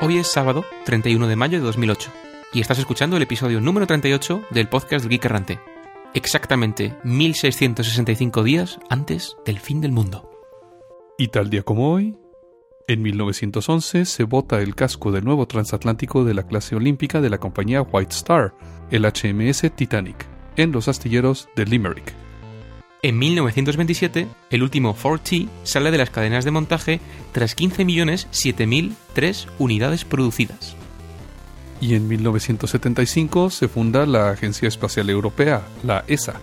Hoy es sábado, 31 de mayo de 2008, y estás escuchando el episodio número 38 del podcast del Geek Errante. Exactamente 1665 días antes del fin del mundo. Y tal día como hoy, en 1911 se bota el casco del nuevo transatlántico de la clase olímpica de la compañía White Star, el HMS Titanic, en los astilleros de Limerick. En 1927, el último 4T sale de las cadenas de montaje tras 15.007.003 unidades producidas. Y en 1975 se funda la Agencia Espacial Europea, la ESA.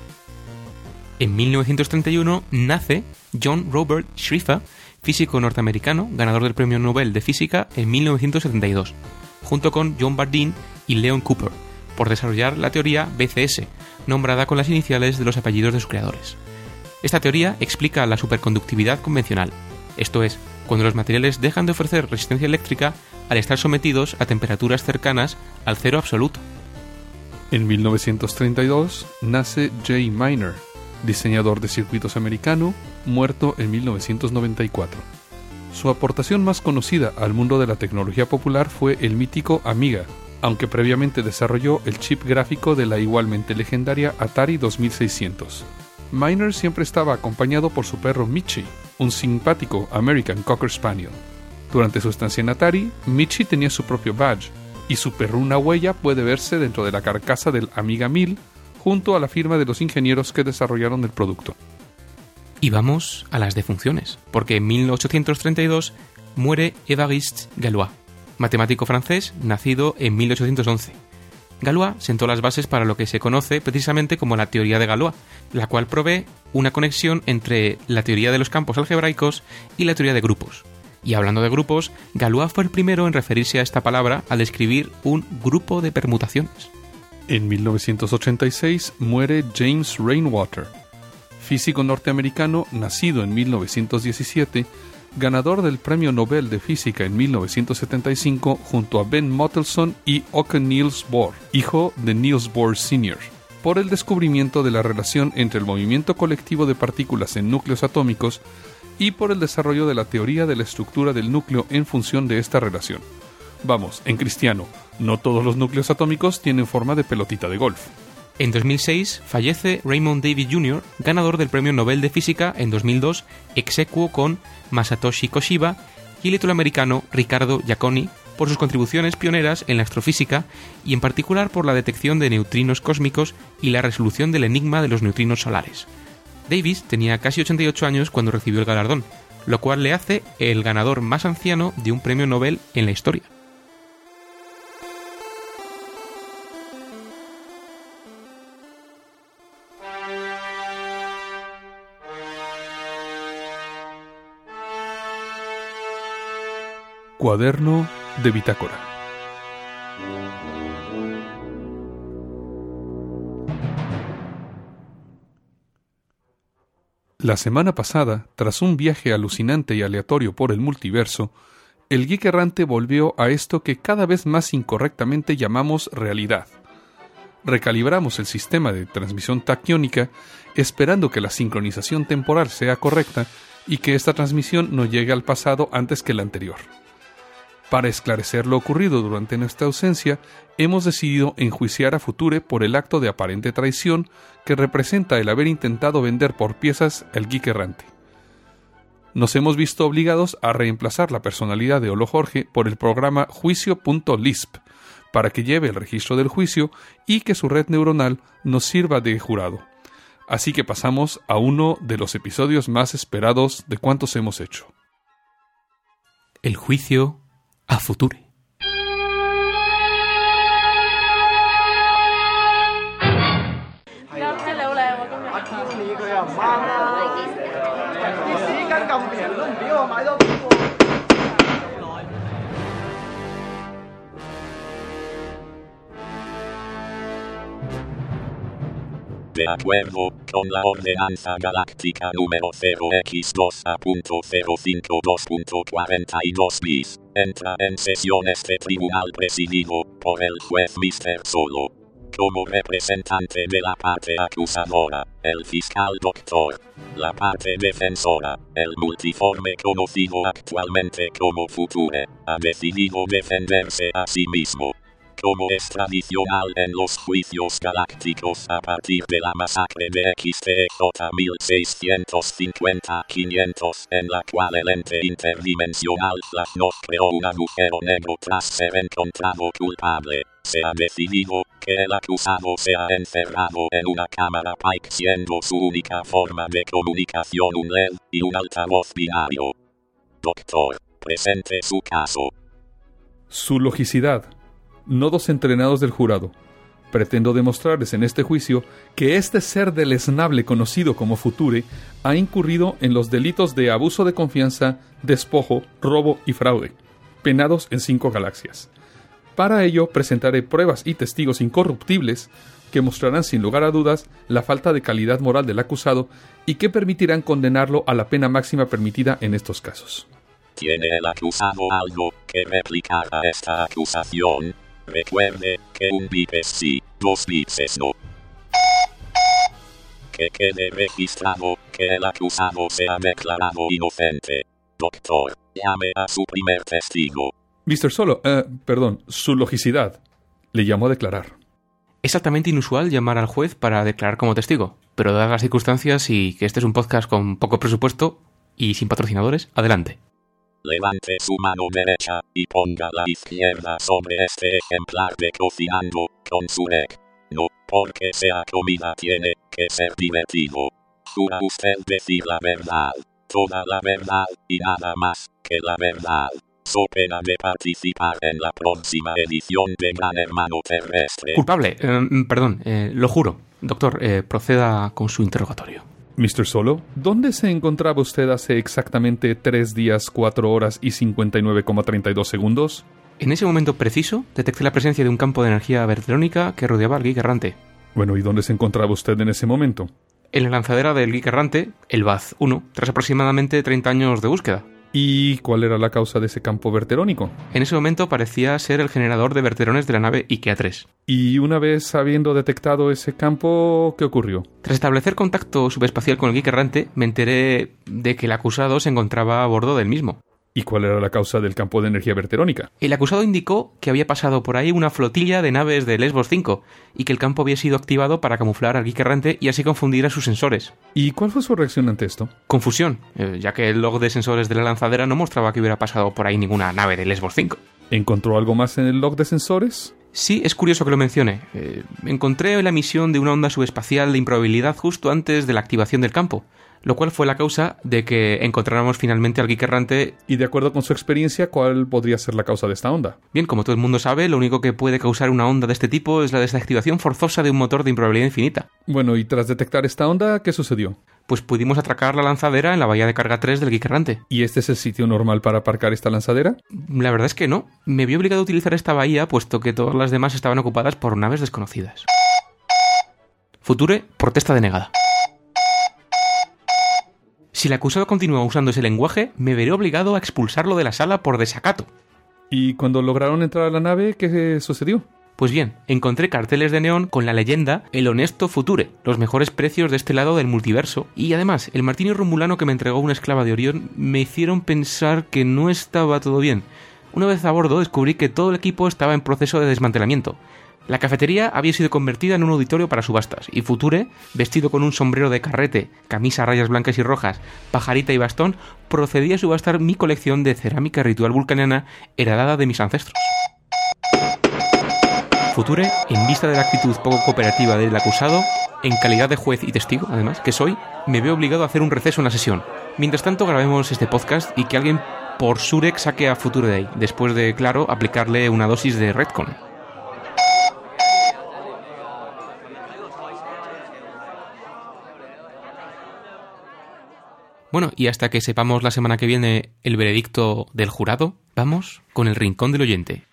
En 1931 nace John Robert Schrieffer, físico norteamericano, ganador del Premio Nobel de Física en 1972, junto con John Bardeen y Leon Cooper, por desarrollar la teoría BCS, nombrada con las iniciales de los apellidos de sus creadores. Esta teoría explica la superconductividad convencional, esto es, cuando los materiales dejan de ofrecer resistencia eléctrica al estar sometidos a temperaturas cercanas al cero absoluto. En 1932 nace Jay Miner, diseñador de circuitos americano, muerto en 1994. Su aportación más conocida al mundo de la tecnología popular fue el mítico Amiga, aunque previamente desarrolló el chip gráfico de la igualmente legendaria Atari 2600. Miner siempre estaba acompañado por su perro Michi, un simpático American Cocker Spaniel. Durante su estancia en Atari, Michi tenía su propio badge, y su perruna huella puede verse dentro de la carcasa del Amiga 1000 junto a la firma de los ingenieros que desarrollaron el producto. Y vamos a las defunciones, porque en 1832 muere Évariste Galois, matemático francés nacido en 1811. Galois sentó las bases para lo que se conoce precisamente como la teoría de Galois, la cual provee una conexión entre la teoría de los campos algebraicos y la teoría de grupos. Y hablando de grupos, Galois fue el primero en referirse a esta palabra al describir un grupo de permutaciones. En 1986 muere James Rainwater, físico norteamericano nacido en 1917, ganador del Premio Nobel de Física en 1975 junto a Ben Mottelson y Åke Niels Bohr, hijo de Niels Bohr Sr., por el descubrimiento de la relación entre el movimiento colectivo de partículas en núcleos atómicos y por el desarrollo de la teoría de la estructura del núcleo en función de esta relación. Vamos, en cristiano, no todos los núcleos atómicos tienen forma de pelotita de golf. En 2006 fallece Raymond David Jr., ganador del Premio Nobel de Física en 2002, execuo con Masatoshi Koshiba y el italoamericano Ricardo Giacconi por sus contribuciones pioneras en la astrofísica y en particular por la detección de neutrinos cósmicos y la resolución del enigma de los neutrinos solares. Davis tenía casi 88 años cuando recibió el galardón, lo cual le hace el ganador más anciano de un premio Nobel en la historia. Cuaderno de bitácora. La semana pasada, tras un viaje alucinante y aleatorio por el multiverso, el geek errante volvió a esto que cada vez más incorrectamente llamamos realidad. Recalibramos el sistema de transmisión taquiónica esperando que la sincronización temporal sea correcta y que esta transmisión no llegue al pasado antes que la anterior. Para esclarecer lo ocurrido durante nuestra ausencia, hemos decidido enjuiciar a Future por el acto de aparente traición que representa el haber intentado vender por piezas el geek errante. Nos hemos visto obligados a reemplazar la personalidad de Olo Jorge por el programa juicio.lisp para que lleve el registro del juicio y que su red neuronal nos sirva de jurado. Así que pasamos a uno de los episodios más esperados de cuantos hemos hecho. El juicio a Future. De acuerdo con la ordenanza galáctica número 0x2A.052.42 bis, entra en sesión este tribunal presidido por el juez Mr. Solo. como representante de la parte acusadora, el fiscal doctor. La parte defensora, el multiforme conocido actualmente como Future, ha decidido defenderse a sí mismo. Como es tradicional en los juicios galácticos a partir de la masacre de XTJ 1650-500 en la cual el ente interdimensional nos creó un agujero negro tras ser encontrado culpable, se ha decidido que el acusado sea encerrado en una cámara Pike siendo su única forma de comunicación un LED y un altavoz binario. Doctor, presente su caso. Su logicidad. Nodos entrenados del jurado. Pretendo demostrarles en este juicio que este ser deleznable conocido como Future ha incurrido en los delitos de abuso de confianza, despojo, robo y fraude, penados en cinco galaxias. Para ello presentaré pruebas y testigos incorruptibles que mostrarán sin lugar a dudas la falta de calidad moral del acusado y que permitirán condenarlo a la pena máxima permitida en estos casos. ¿Tiene el acusado algo que replicar a esta acusación? Recuerde que un bip es sí, dos bips es no. Que quede registrado que el acusado se ha declarado inocente. Doctor, llame a su primer testigo. Mr. Solo, eh, perdón, su logicidad. Le llamo a declarar. Es altamente inusual llamar al juez para declarar como testigo, pero dadas las circunstancias y que este es un podcast con poco presupuesto y sin patrocinadores, adelante. Levante su mano derecha y ponga la izquierda sobre este ejemplar de cocinando con su neck. No, porque sea comida tiene que ser divertido. Jura usted decir la verdad, toda la verdad y nada más que la verdad. So pena de participar en la próxima edición de Gran Hermano Terrestre. Culpable, eh, perdón, eh, lo juro. Doctor, eh, proceda con su interrogatorio. Mr. Solo, ¿dónde se encontraba usted hace exactamente 3 días, 4 horas y 59,32 segundos? En ese momento preciso, detecté la presencia de un campo de energía vertrónica que rodeaba al geek errante. Bueno, ¿y dónde se encontraba usted en ese momento? En la lanzadera del geek errante, el Baz 1, tras aproximadamente 30 años de búsqueda. ¿Y cuál era la causa de ese campo verterónico? En ese momento parecía ser el generador de verterones de la nave IKEA 3. Y una vez habiendo detectado ese campo, ¿qué ocurrió? Tras establecer contacto subespacial con el geek errante, me enteré de que el acusado se encontraba a bordo del mismo. ¿Y cuál era la causa del campo de energía verterónica? El acusado indicó que había pasado por ahí una flotilla de naves de Lesbos 5 y que el campo había sido activado para camuflar al geek errante y así confundir a sus sensores. ¿Y cuál fue su reacción ante esto? Confusión, eh, ya que el log de sensores de la lanzadera no mostraba que hubiera pasado por ahí ninguna nave de Lesbos 5. ¿Encontró algo más en el log de sensores? Sí, es curioso que lo mencione. Eh, encontré la emisión de una onda subespacial de improbabilidad justo antes de la activación del campo, lo cual fue la causa de que encontráramos finalmente al geek errante. Y de acuerdo con su experiencia, ¿cuál podría ser la causa de esta onda? Bien, como todo el mundo sabe, lo único que puede causar una onda de este tipo es la desactivación forzosa de un motor de improbabilidad infinita. Bueno, y tras detectar esta onda, ¿qué sucedió? Pues pudimos atracar la lanzadera en la bahía de carga 3 del geek errante. ¿Y este es el sitio normal para aparcar esta lanzadera? La verdad es que no. Me vi obligado a utilizar esta bahía puesto que todas las demás estaban ocupadas por naves desconocidas. Future, protesta denegada. Si el acusado continúa usando ese lenguaje, me veré obligado a expulsarlo de la sala por desacato. ¿Y cuando lograron entrar a la nave, qué sucedió? Pues bien, encontré carteles de neón con la leyenda El honesto Future, los mejores precios de este lado del multiverso, y además el martini romulano que me entregó una esclava de Orión me hicieron pensar que no estaba todo bien. Una vez a bordo descubrí que todo el equipo estaba en proceso de desmantelamiento. La cafetería había sido convertida en un auditorio para subastas, y Future, vestido con un sombrero de carrete, camisa a rayas blancas y rojas, pajarita y bastón, procedía a subastar mi colección de cerámica ritual vulcaniana heredada de mis ancestros. Future, en vista de la actitud poco cooperativa del acusado, en calidad de juez y testigo, además, que soy, me veo obligado a hacer un receso en la sesión. Mientras tanto, grabemos este podcast y que alguien por Surek saque a Future de ahí, después de, claro, aplicarle una dosis de Redcon. Bueno, y hasta que sepamos la semana que viene el veredicto del jurado, vamos con el rincón del oyente.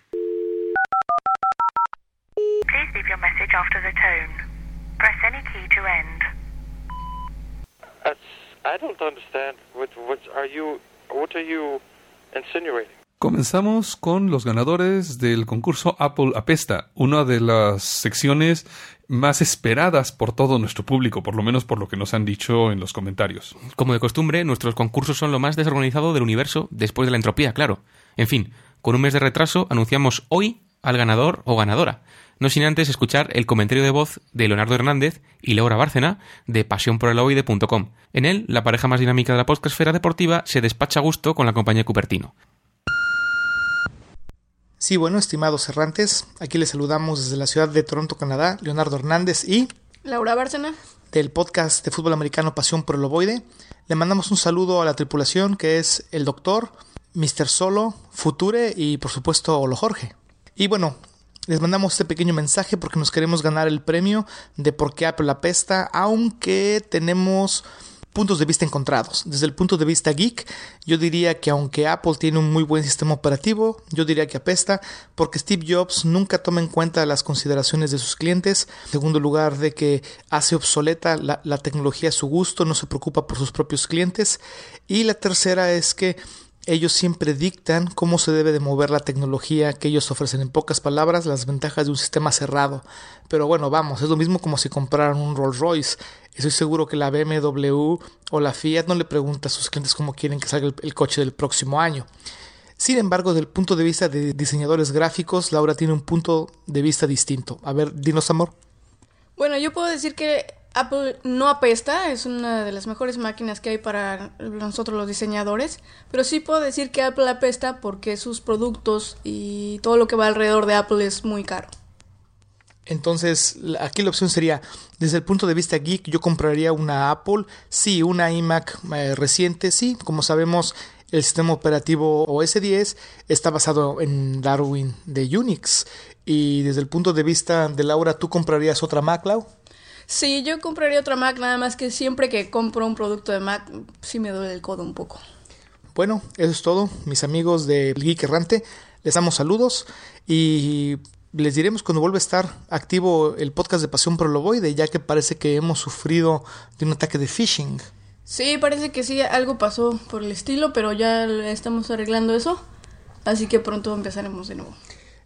Comenzamos con los ganadores del concurso Apple Apesta, una de las secciones más esperadas por todo nuestro público, por lo menos por lo que nos han dicho en los comentarios. Como de costumbre, nuestros concursos son lo más desorganizado del universo después de la entropía, claro. En fin, con un mes de retraso anunciamos hoy al ganador o ganadora. No sin antes escuchar el comentario de voz de Leonardo Hernández y Laura Bárcena de pasiónporelaoide.com. En él, la pareja más dinámica de la podcastfera deportiva se despacha a gusto con la compañía Cupertino. Sí, bueno, estimados errantes, aquí les saludamos desde la ciudad de Toronto, Canadá, Leonardo Hernández y Laura Bárcena del podcast de fútbol americano Pasión por el Ovoide. Le mandamos un saludo a la tripulación que es el doctor, Mr. Solo, Future y por supuesto Olo Jorge. Y bueno, les mandamos este pequeño mensaje porque nos queremos ganar el premio de por qué Apple apesta, aunque tenemos puntos de vista encontrados. Desde el punto de vista geek, yo diría que aunque Apple tiene un muy buen sistema operativo, yo diría que apesta porque Steve Jobs nunca toma en cuenta las consideraciones de sus clientes. En segundo lugar, de que hace obsoleta la, la tecnología a su gusto, no se preocupa por sus propios clientes. Y la tercera es que ellos siempre dictan cómo se debe de mover la tecnología que ellos ofrecen. En pocas palabras, las ventajas de un sistema cerrado. Pero bueno, vamos, es lo mismo como si compraran un Rolls Royce. Estoy seguro que la BMW o la Fiat no le pregunta a sus clientes cómo quieren que salga el, el coche del próximo año. Sin embargo, desde el punto de vista de diseñadores gráficos, Laura tiene un punto de vista distinto. A ver, dinos, amor. Bueno, yo puedo decir que Apple no apesta, es una de las mejores máquinas que hay para nosotros los diseñadores, pero sí puedo decir que Apple apesta porque sus productos y todo lo que va alrededor de Apple es muy caro. Entonces, aquí la opción sería, desde el punto de vista geek, yo compraría una Apple, sí, una iMac eh, reciente, sí, como sabemos, el sistema operativo OS 10 está basado en Darwin de Unix. Y desde el punto de vista de Laura, ¿tú comprarías otra Mac? Sí, yo compraría otra Mac, nada más que siempre que compro un producto de Mac, sí me duele el codo un poco. Bueno, eso es todo, mis amigos de Geek Errante. Les damos saludos y les diremos cuando vuelva a estar activo el podcast de Pasión por ya que parece que hemos sufrido de un ataque de phishing. Sí, parece que sí, algo pasó por el estilo, pero ya estamos arreglando eso. Así que pronto empezaremos de nuevo.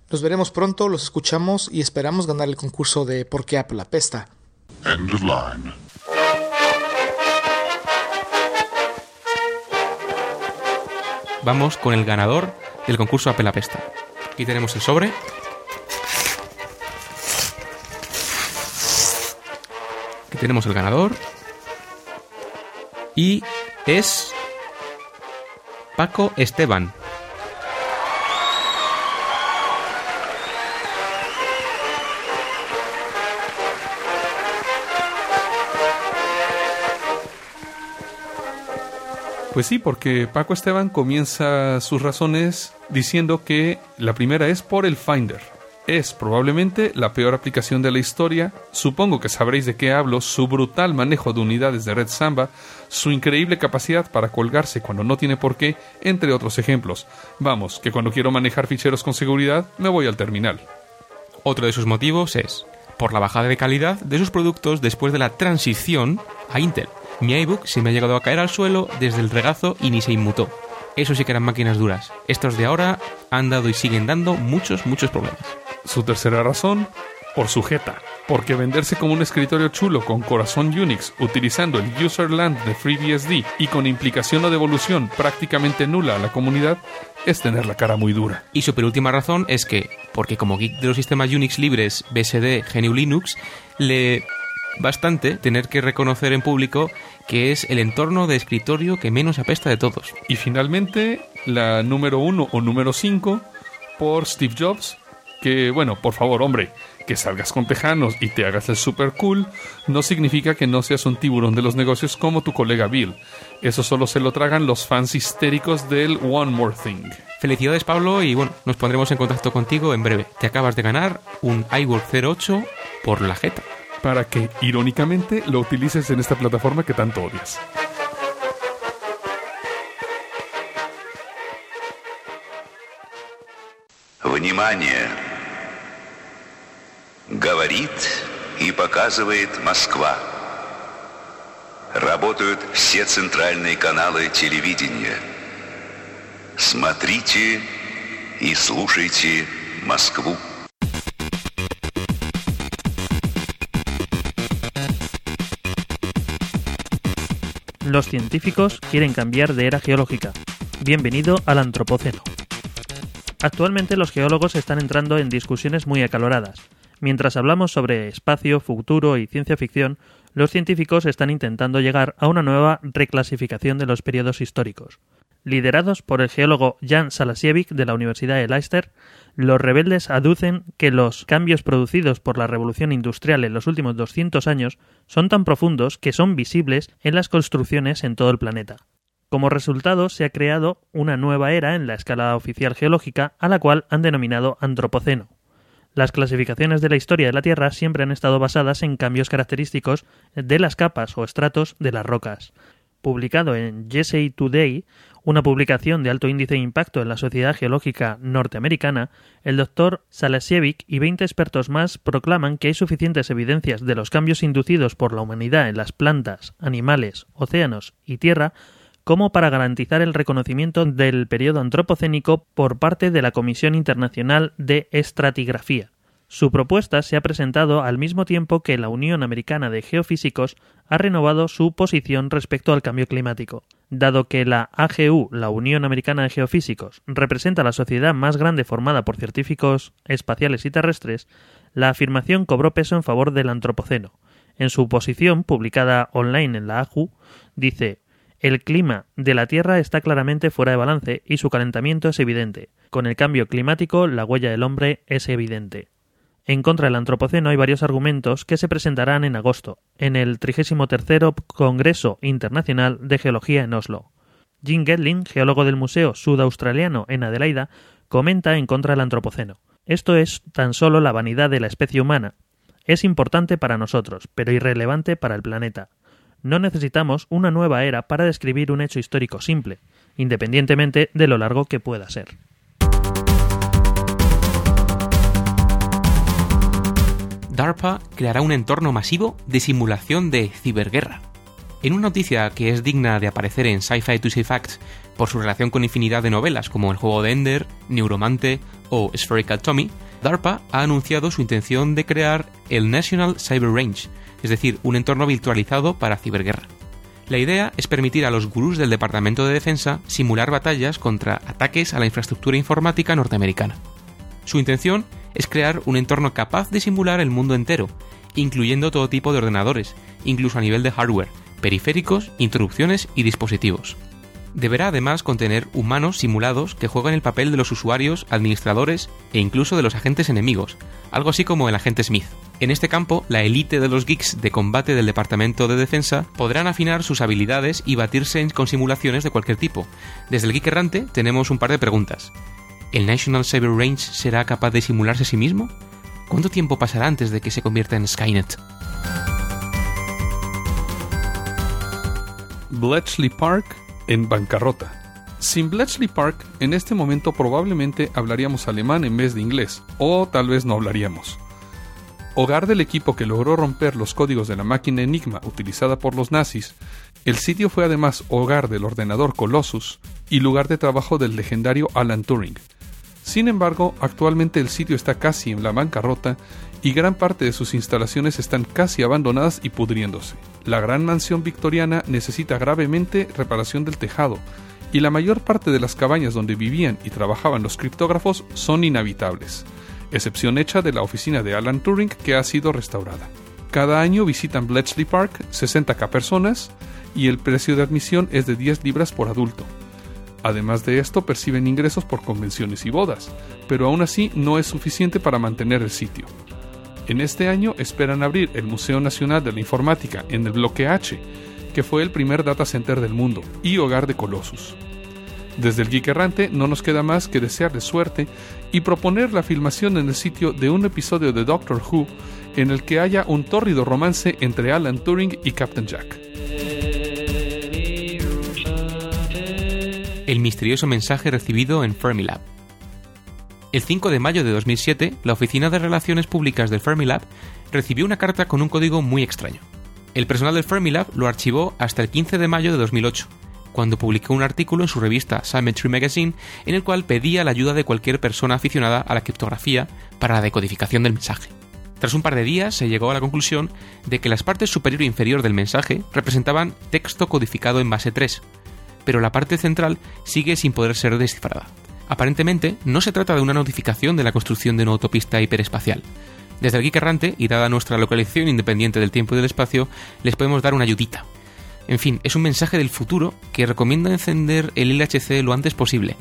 Nos veremos pronto, los escuchamos y esperamos ganar el concurso de ¿Por qué Apple apesta? End of line. Vamos con el ganador del concurso Apple Apesta. Aquí tenemos el sobre. Aquí tenemos el ganador. Y es Paco Esteban. Pues sí, porque Paco Esteban comienza sus razones diciendo que la primera es por el Finder. Es probablemente la peor aplicación de la historia. Supongo que sabréis de qué hablo. Su brutal manejo de unidades de Red Samba, su increíble capacidad para colgarse cuando no tiene por qué, entre otros ejemplos. Vamos, que cuando quiero manejar ficheros con seguridad, me voy al terminal. Otro de sus motivos es por la bajada de calidad de sus productos después de la transición a Intel. Mi iBook se me ha llegado a caer al suelo desde el regazo y ni se inmutó. Eso sí que eran máquinas duras. Estos de ahora han dado y siguen dando muchos, muchos problemas. Su tercera razón, por sujeta. Porque venderse como un escritorio chulo con corazón Unix, utilizando el userland de FreeBSD y con implicación o devolución prácticamente nula a la comunidad, es tener la cara muy dura. Y su penúltima razón es que, porque como geek de los sistemas Unix libres BSD GNU Linux, le bastante tener que reconocer en público que es el entorno de escritorio que menos apesta de todos. Y finalmente, la número uno o número cinco por Steve Jobs, que bueno, por favor, hombre, que salgas con tejanos y te hagas el super cool no significa que no seas un tiburón de los negocios como tu colega Bill. Eso solo se lo tragan los fans histéricos del One More Thing. Felicidades Pablo y bueno, nos pondremos en contacto contigo en breve. Te acabas de ganar un iWork 08 por la jeta. Para que, irónicamente, lo utilices en esta plataforma que tanto odias. Внимание! Говорит и показывает Москва. Работают все центральные каналы телевидения. Смотрите и слушайте Москву. Los científicos quieren cambiar de era geológica. Bienvenido al Antropoceno. Actualmente los geólogos están entrando en discusiones muy acaloradas. Mientras hablamos sobre espacio, futuro y ciencia ficción, los científicos están intentando llegar a una nueva reclasificación de los periodos históricos. Liderados por el geólogo Jan Salasiewicz de la Universidad de Leicester, los rebeldes aducen que los cambios producidos por la revolución industrial en los últimos 200 años son tan profundos que son visibles en las construcciones en todo el planeta. Como resultado, se ha creado una nueva era en la escala oficial geológica, a la cual han denominado Antropoceno. Las clasificaciones de la historia de la Tierra siempre han estado basadas en cambios característicos de las capas o estratos de las rocas. Publicado en USA Today, una publicación de alto índice de impacto en la sociedad geológica norteamericana, el doctor Salasiewicz y 20 expertos más proclaman que hay suficientes evidencias de los cambios inducidos por la humanidad en las plantas, animales, océanos y tierra como para garantizar el reconocimiento del periodo antropocénico por parte de la Comisión Internacional de Estratigrafía. Su propuesta se ha presentado al mismo tiempo que la Unión Americana de Geofísicos ha renovado su posición respecto al cambio climático. Dado que la AGU, la Unión Americana de Geofísicos, representa la sociedad más grande formada por científicos espaciales y terrestres, la afirmación cobró peso en favor del Antropoceno. En su posición, publicada online en la AGU, dice el clima de la Tierra está claramente fuera de balance y su calentamiento es evidente. Con el cambio climático, la huella del hombre es evidente. En contra del Antropoceno hay varios argumentos que se presentarán en agosto, en el 33 Congreso Internacional de Geología en Oslo. Jim Gedlin, geólogo del Museo Sudaustraliano en Adelaida, comenta en contra del Antropoceno. Esto es tan solo la vanidad de la especie humana. Es importante para nosotros, pero irrelevante para el planeta no necesitamos una nueva era para describir un hecho histórico simple, independientemente de lo largo que pueda ser. DARPA creará un entorno masivo de simulación de ciberguerra. En una noticia que es digna de aparecer en Sci-Fi to Say Facts por su relación con infinidad de novelas como El juego de Ender, Neuromante o Spherical Tommy, DARPA ha anunciado su intención de crear el National Cyber Range, es decir, un entorno virtualizado para ciberguerra. La idea es permitir a los gurús del Departamento de Defensa simular batallas contra ataques a la infraestructura informática norteamericana. Su intención es crear un entorno capaz de simular el mundo entero, incluyendo todo tipo de ordenadores, incluso a nivel de hardware, periféricos, interrupciones y dispositivos. Deberá además contener humanos simulados que juegan el papel de los usuarios, administradores e incluso de los agentes enemigos, algo así como el agente Smith. En este campo, la élite de los geeks de combate del Departamento de Defensa podrán afinar sus habilidades y batirse con simulaciones de cualquier tipo. Desde el geek errante tenemos un par de preguntas. ¿El National Cyber Range será capaz de simularse a sí mismo? ¿Cuánto tiempo pasará antes de que se convierta en Skynet? Bletchley Park en bancarrota. Sin Bletchley Park, en este momento probablemente hablaríamos alemán en vez de inglés, o tal vez no hablaríamos. Hogar del equipo que logró romper los códigos de la máquina Enigma utilizada por los nazis, el sitio fue además hogar del ordenador Colossus y lugar de trabajo del legendario Alan Turing. Sin embargo, actualmente el sitio está casi en la bancarrota y gran parte de sus instalaciones están casi abandonadas y pudriéndose. La gran mansión victoriana necesita gravemente reparación del tejado, y la mayor parte de las cabañas donde vivían y trabajaban los criptógrafos son inhabitables, excepción hecha de la oficina de Alan Turing que ha sido restaurada. Cada año visitan Bletchley Park 60k personas y el precio de admisión es de 10 libras por adulto. Además de esto, perciben ingresos por convenciones y bodas, pero aún así no es suficiente para mantener el sitio. En este año esperan abrir el Museo Nacional de la Informática en el bloque H, que fue el primer data center del mundo y hogar de Colossus. Desde el Geek Errante no nos queda más que desearles suerte y proponer la filmación en el sitio de un episodio de Doctor Who en el que haya un tórrido romance entre Alan Turing y Captain Jack. El misterioso mensaje recibido en Fermilab. El 5 de mayo de 2007, la Oficina de Relaciones Públicas del Fermilab recibió una carta con un código muy extraño. El personal del Fermilab lo archivó hasta el 15 de mayo de 2008, cuando publicó un artículo en su revista Symmetry Magazine en el cual pedía la ayuda de cualquier persona aficionada a la criptografía para la decodificación del mensaje. Tras un par de días se llegó a la conclusión de que las partes superior e inferior del mensaje representaban texto codificado en base 3, pero la parte central sigue sin poder ser descifrada. Aparentemente, no se trata de una notificación de la construcción de una autopista hiperespacial. Desde Geek Errante, y dada nuestra localización independiente del tiempo y del espacio, les podemos dar una ayudita. En fin, es un mensaje del futuro que recomienda encender el LHC lo antes posible.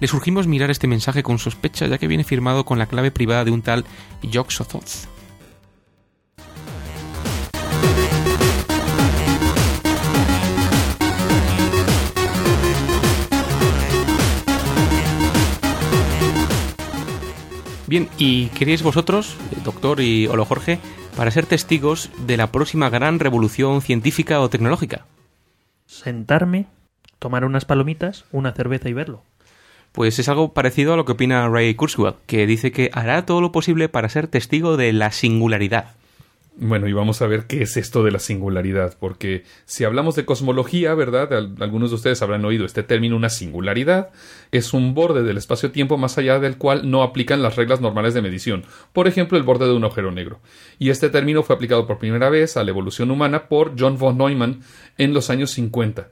Le surgimos mirar este mensaje con sospecha ya que viene firmado con la clave privada de un tal Jock Bien, ¿y queréis vosotros, doctor y Olo Jorge, para ser testigos de la próxima gran revolución científica o tecnológica? Sentarme, tomar unas palomitas, una cerveza y verlo. Pues es algo parecido a lo que opina Ray Kurzweil, que dice que hará todo lo posible para ser testigo de la singularidad. Bueno, y vamos a ver qué es esto de la singularidad, porque si hablamos de cosmología, ¿verdad? Algunos de ustedes habrán oído este término, una singularidad, es un borde del espacio-tiempo más allá del cual no aplican las reglas normales de medición, por ejemplo, el borde de un agujero negro. Y este término fue aplicado por primera vez a la evolución humana por John von Neumann en los años 50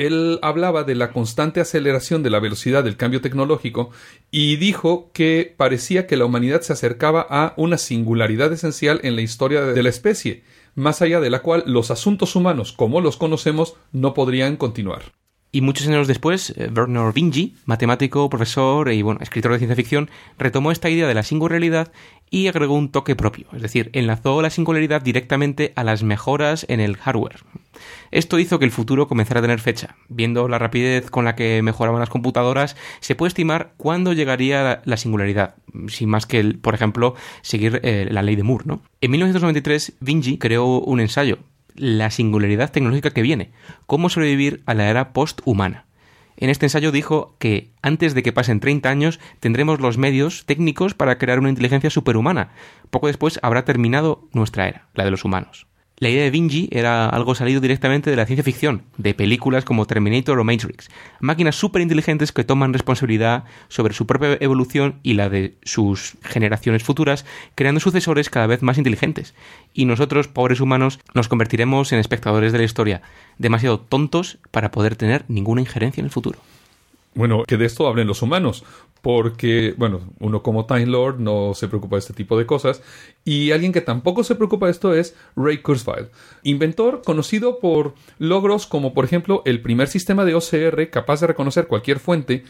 él hablaba de la constante aceleración de la velocidad del cambio tecnológico y dijo que parecía que la humanidad se acercaba a una singularidad esencial en la historia de la especie, más allá de la cual los asuntos humanos como los conocemos no podrían continuar. Y muchos años después, eh, Bernard Vinci, matemático, profesor y bueno, escritor de ciencia ficción, retomó esta idea de la singularidad y agregó un toque propio, es decir, enlazó la singularidad directamente a las mejoras en el hardware. Esto hizo que el futuro comenzara a tener fecha. Viendo la rapidez con la que mejoraban las computadoras, se puede estimar cuándo llegaría la singularidad, sin más que, por ejemplo, seguir eh, la ley de Moore. ¿no? En 1993, Vinci creó un ensayo, La singularidad tecnológica que viene, cómo sobrevivir a la era posthumana. En este ensayo dijo que antes de que pasen 30 años tendremos los medios técnicos para crear una inteligencia superhumana. Poco después habrá terminado nuestra era, la de los humanos. La idea de Vinci era algo salido directamente de la ciencia ficción, de películas como Terminator o Matrix. Máquinas súper inteligentes que toman responsabilidad sobre su propia evolución y la de sus generaciones futuras, creando sucesores cada vez más inteligentes. Y nosotros, pobres humanos, nos convertiremos en espectadores de la historia, demasiado tontos para poder tener ninguna injerencia en el futuro. Bueno, que de esto hablen los humanos, porque, bueno, uno como Time Lord no se preocupa de este tipo de cosas, y alguien que tampoco se preocupa de esto es Ray Kurzweil, inventor conocido por logros como, por ejemplo, el primer sistema de OCR capaz de reconocer cualquier fuente,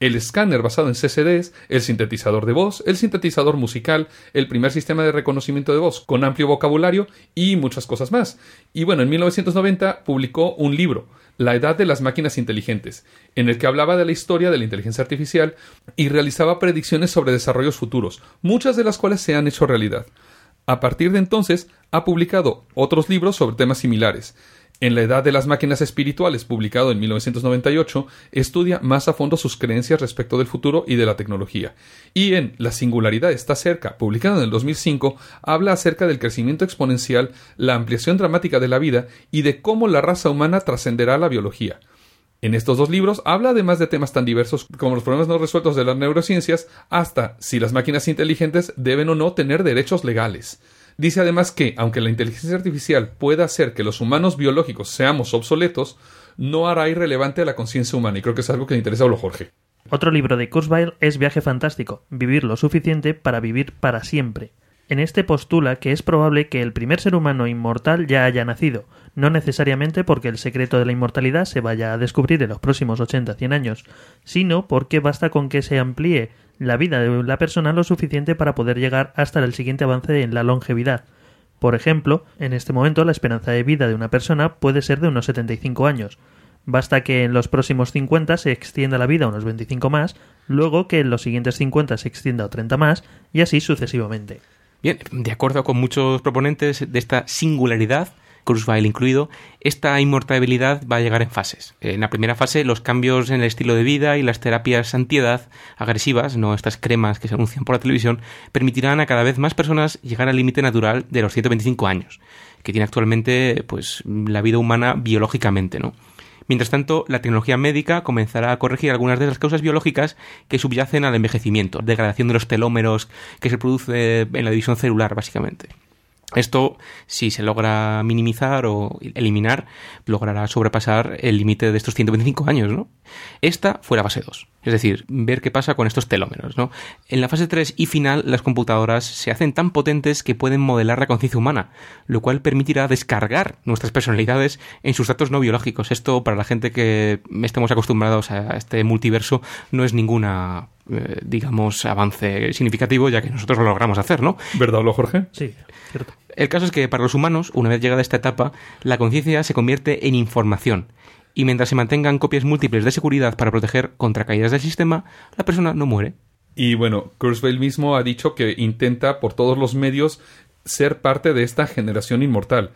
el escáner basado en CCDs, el sintetizador de voz, el sintetizador musical, el primer sistema de reconocimiento de voz con amplio vocabulario y muchas cosas más. Y bueno, en 1990 publicó un libro, la Edad de las Máquinas Inteligentes, en el que hablaba de la historia de la inteligencia artificial y realizaba predicciones sobre desarrollos futuros, muchas de las cuales se han hecho realidad. A partir de entonces, ha publicado otros libros sobre temas similares, en La Edad de las Máquinas Espirituales, publicado en 1998, estudia más a fondo sus creencias respecto del futuro y de la tecnología. Y en La Singularidad está cerca, publicado en el 2005, habla acerca del crecimiento exponencial, la ampliación dramática de la vida y de cómo la raza humana trascenderá la biología. En estos dos libros habla además de temas tan diversos como los problemas no resueltos de las neurociencias hasta si las máquinas inteligentes deben o no tener derechos legales. Dice además que, aunque la inteligencia artificial pueda hacer que los humanos biológicos seamos obsoletos, no hará irrelevante a la conciencia humana, y creo que es algo que le interesa a lo Jorge. Otro libro de Kurzweil es Viaje Fantástico, Vivir lo suficiente para vivir para siempre. En este postula que es probable que el primer ser humano inmortal ya haya nacido, no necesariamente porque el secreto de la inmortalidad se vaya a descubrir en los próximos 80-100 años, sino porque basta con que se amplíe la vida de la persona lo suficiente para poder llegar hasta el siguiente avance en la longevidad. Por ejemplo, en este momento la esperanza de vida de una persona puede ser de unos 75 años. Basta que en los próximos 50 se extienda la vida unos 25 más, luego que en los siguientes 50 se extienda o 30 más, y así sucesivamente. Bien, de acuerdo con muchos proponentes de esta singularidad, Kurzweil incluido, esta inmortalidad va a llegar en fases. En la primera fase, los cambios en el estilo de vida y las terapias antiedad agresivas, no estas cremas que se anuncian por la televisión, permitirán a cada vez más personas llegar al límite natural de los 125 años, que tiene actualmente pues la vida humana biológicamente, ¿no? Mientras tanto, la tecnología médica comenzará a corregir algunas de las causas biológicas que subyacen al envejecimiento, degradación de los telómeros que se produce en la división celular, básicamente. Esto, si se logra minimizar o eliminar, logrará sobrepasar el límite de estos 125 años, ¿no? Esta fue la fase 2. Es decir, ver qué pasa con estos telómeros, ¿no? En la fase 3 y final, las computadoras se hacen tan potentes que pueden modelar la conciencia humana, lo cual permitirá descargar nuestras personalidades en sus datos no biológicos. Esto, para la gente que estemos acostumbrados a este multiverso, no es ninguna eh, digamos, avance significativo, ya que nosotros lo logramos hacer, ¿no? ¿Verdad, lo Jorge? Sí, cierto. El caso es que para los humanos, una vez llegada esta etapa, la conciencia se convierte en información. Y mientras se mantengan copias múltiples de seguridad para proteger contra caídas del sistema, la persona no muere. Y bueno, Kurzweil mismo ha dicho que intenta por todos los medios ser parte de esta generación inmortal.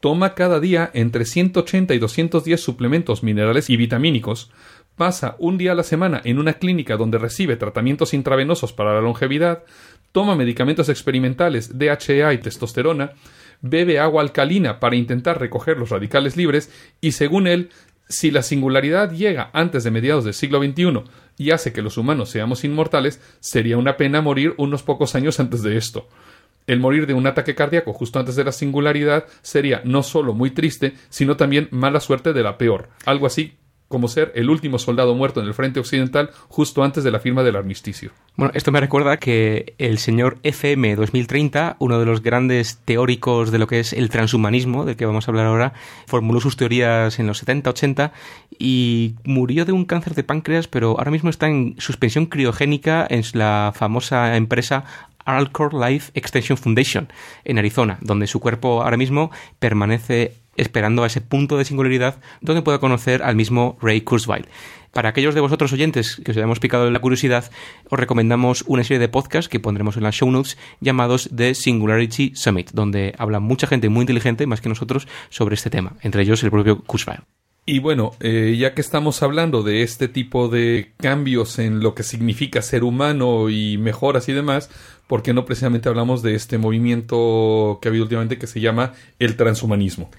Toma cada día entre 180 y 210 suplementos minerales y vitamínicos, pasa un día a la semana en una clínica donde recibe tratamientos intravenosos para la longevidad, toma medicamentos experimentales DHEA y testosterona, bebe agua alcalina para intentar recoger los radicales libres y según él, si la singularidad llega antes de mediados del siglo XXI y hace que los humanos seamos inmortales, sería una pena morir unos pocos años antes de esto. El morir de un ataque cardíaco justo antes de la singularidad sería no solo muy triste, sino también mala suerte de la peor, algo así como ser el último soldado muerto en el frente occidental justo antes de la firma del armisticio. Bueno, esto me recuerda que el señor FM 2030, uno de los grandes teóricos de lo que es el transhumanismo, del que vamos a hablar ahora, formuló sus teorías en los 70-80 y murió de un cáncer de páncreas, pero ahora mismo está en suspensión criogénica en la famosa empresa Alcor Life Extension Foundation en Arizona, donde su cuerpo ahora mismo permanece esperando a ese punto de singularidad donde pueda conocer al mismo Ray Kurzweil. Para aquellos de vosotros oyentes que os hayamos picado la curiosidad, os recomendamos una serie de podcasts que pondremos en las show notes llamados The Singularity Summit, donde habla mucha gente muy inteligente, más que nosotros, sobre este tema, entre ellos el propio Kurzweil. Y bueno, eh, ya que estamos hablando de este tipo de cambios en lo que significa ser humano y mejoras y demás, ¿por qué no precisamente hablamos de este movimiento que ha habido últimamente que se llama el transhumanismo?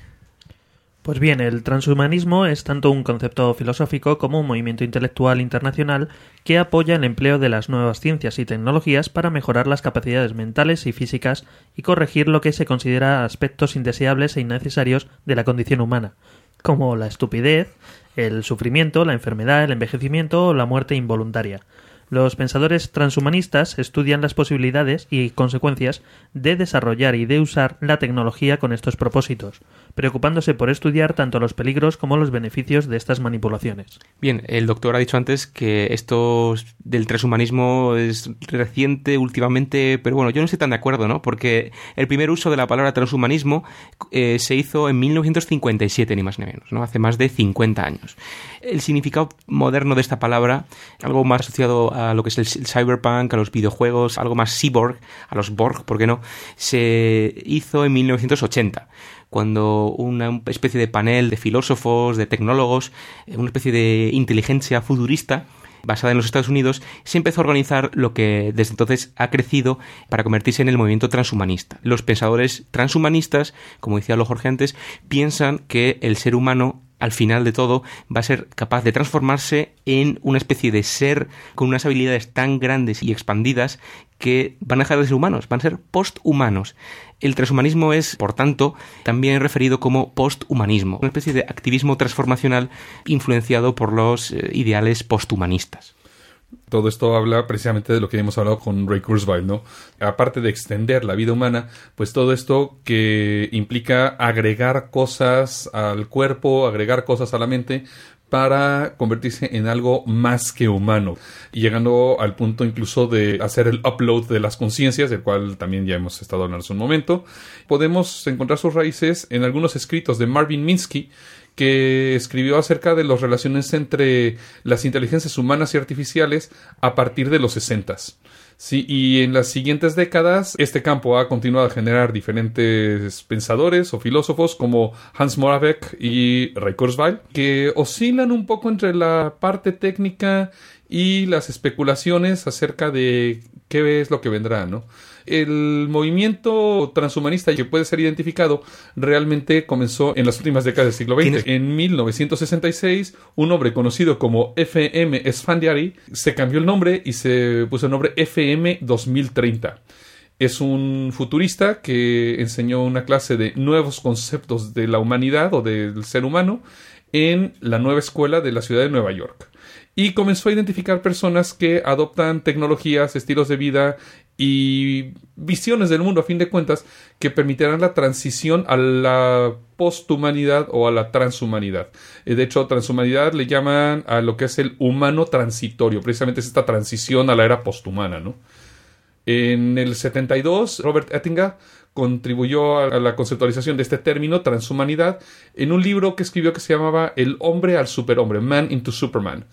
Pues bien, el transhumanismo es tanto un concepto filosófico como un movimiento intelectual internacional que apoya el empleo de las nuevas ciencias y tecnologías para mejorar las capacidades mentales y físicas y corregir lo que se considera aspectos indeseables e innecesarios de la condición humana, como la estupidez, el sufrimiento, la enfermedad, el envejecimiento o la muerte involuntaria. Los pensadores transhumanistas estudian las posibilidades y consecuencias de desarrollar y de usar la tecnología con estos propósitos, preocupándose por estudiar tanto los peligros como los beneficios de estas manipulaciones. Bien, el doctor ha dicho antes que esto del transhumanismo es reciente últimamente, pero bueno, yo no estoy tan de acuerdo, ¿no? Porque el primer uso de la palabra transhumanismo eh, se hizo en 1957, ni más ni menos, ¿no? Hace más de 50 años. El significado moderno de esta palabra, algo más asociado a lo que es el cyberpunk, a los videojuegos, algo más cyborg, a los Borg, ¿por qué no? Se hizo en 1980 cuando una especie de panel de filósofos, de tecnólogos, una especie de inteligencia futurista basada en los Estados Unidos, se empezó a organizar lo que desde entonces ha crecido para convertirse en el movimiento transhumanista. Los pensadores transhumanistas, como decía lo Jorge antes, piensan que el ser humano al final de todo va a ser capaz de transformarse en una especie de ser con unas habilidades tan grandes y expandidas que van a dejar de ser humanos, van a ser posthumanos. El transhumanismo es, por tanto, también referido como posthumanismo, una especie de activismo transformacional influenciado por los eh, ideales posthumanistas. Todo esto habla precisamente de lo que hemos hablado con Ray Kurzweil, ¿no? Aparte de extender la vida humana, pues todo esto que implica agregar cosas al cuerpo, agregar cosas a la mente, para convertirse en algo más que humano, y llegando al punto incluso de hacer el upload de las conciencias, del cual también ya hemos estado hablando hace un momento. Podemos encontrar sus raíces en algunos escritos de Marvin Minsky, que escribió acerca de las relaciones entre las inteligencias humanas y artificiales a partir de los sesentas. Sí, y en las siguientes décadas este campo ha continuado a generar diferentes pensadores o filósofos como Hans Moravec y Ray Kurzweil, que oscilan un poco entre la parte técnica y las especulaciones acerca de qué es lo que vendrá, ¿no? El movimiento transhumanista que puede ser identificado realmente comenzó en las últimas décadas del siglo XX. ¿Tienes- En 1966, un hombre conocido como FM Esfandiari se cambió el nombre y se puso el nombre FM 2030. Es un futurista que enseñó una clase de nuevos conceptos de la humanidad o del ser humano en la nueva escuela de la ciudad de Nueva York. Y comenzó a identificar personas que adoptan tecnologías, estilos de vida y visiones del mundo, a fin de cuentas, que permitirán la transición a la posthumanidad o a la transhumanidad. Eh, De hecho, transhumanidad le llaman a lo que es el humano transitorio, precisamente es esta transición a la era posthumana, ¿no? En el 72, Robert Ettinger contribuyó a a la conceptualización de este término, transhumanidad, en un libro que escribió que se llamaba El hombre al superhombre, Man into Superman.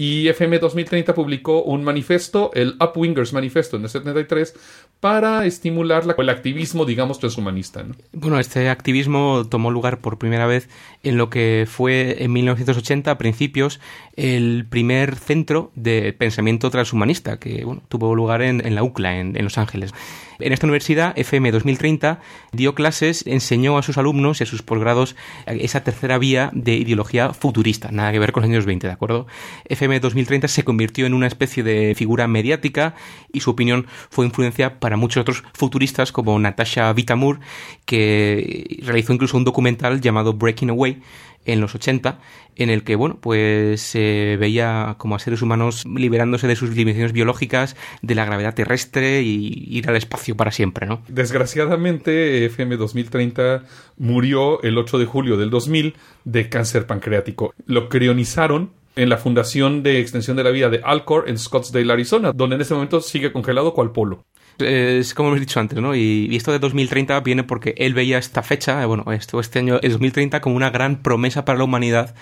Y FM 2030 publicó un manifiesto, el Upwingers Manifesto, en el 73, para estimular la- el activismo, digamos, transhumanista. ¿no? Bueno, este activismo tomó lugar por primera vez en lo que fue en 1980, a principios, el primer centro de pensamiento transhumanista que tuvo lugar en, la UCLA, en Los Ángeles. En esta universidad, FM 2030, dio clases, enseñó a sus alumnos y a sus posgrados esa tercera vía de ideología futurista, nada que ver con los años 20, ¿de acuerdo? FM 2030 se convirtió en una especie de figura mediática y su opinión fue influencia para muchos otros futuristas como Natasha Vitamur, que realizó incluso un documental llamado Breaking Away en los 80, en el que, bueno, pues se veía como a seres humanos liberándose de sus limitaciones biológicas, de la gravedad terrestre y ir al espacio para siempre, ¿no? Desgraciadamente, FM 2030 murió el 8 de julio del 2000 de cáncer pancreático. Lo crionizaron en la Fundación de Extensión de la Vida de Alcor en Scottsdale, Arizona, donde en este momento sigue congelado cual polo. Es como hemos dicho antes, ¿no? Y, y esto de 2030 viene porque él veía esta fecha, eh, bueno, esto, este año, el 2030, como una gran promesa para la humanidad,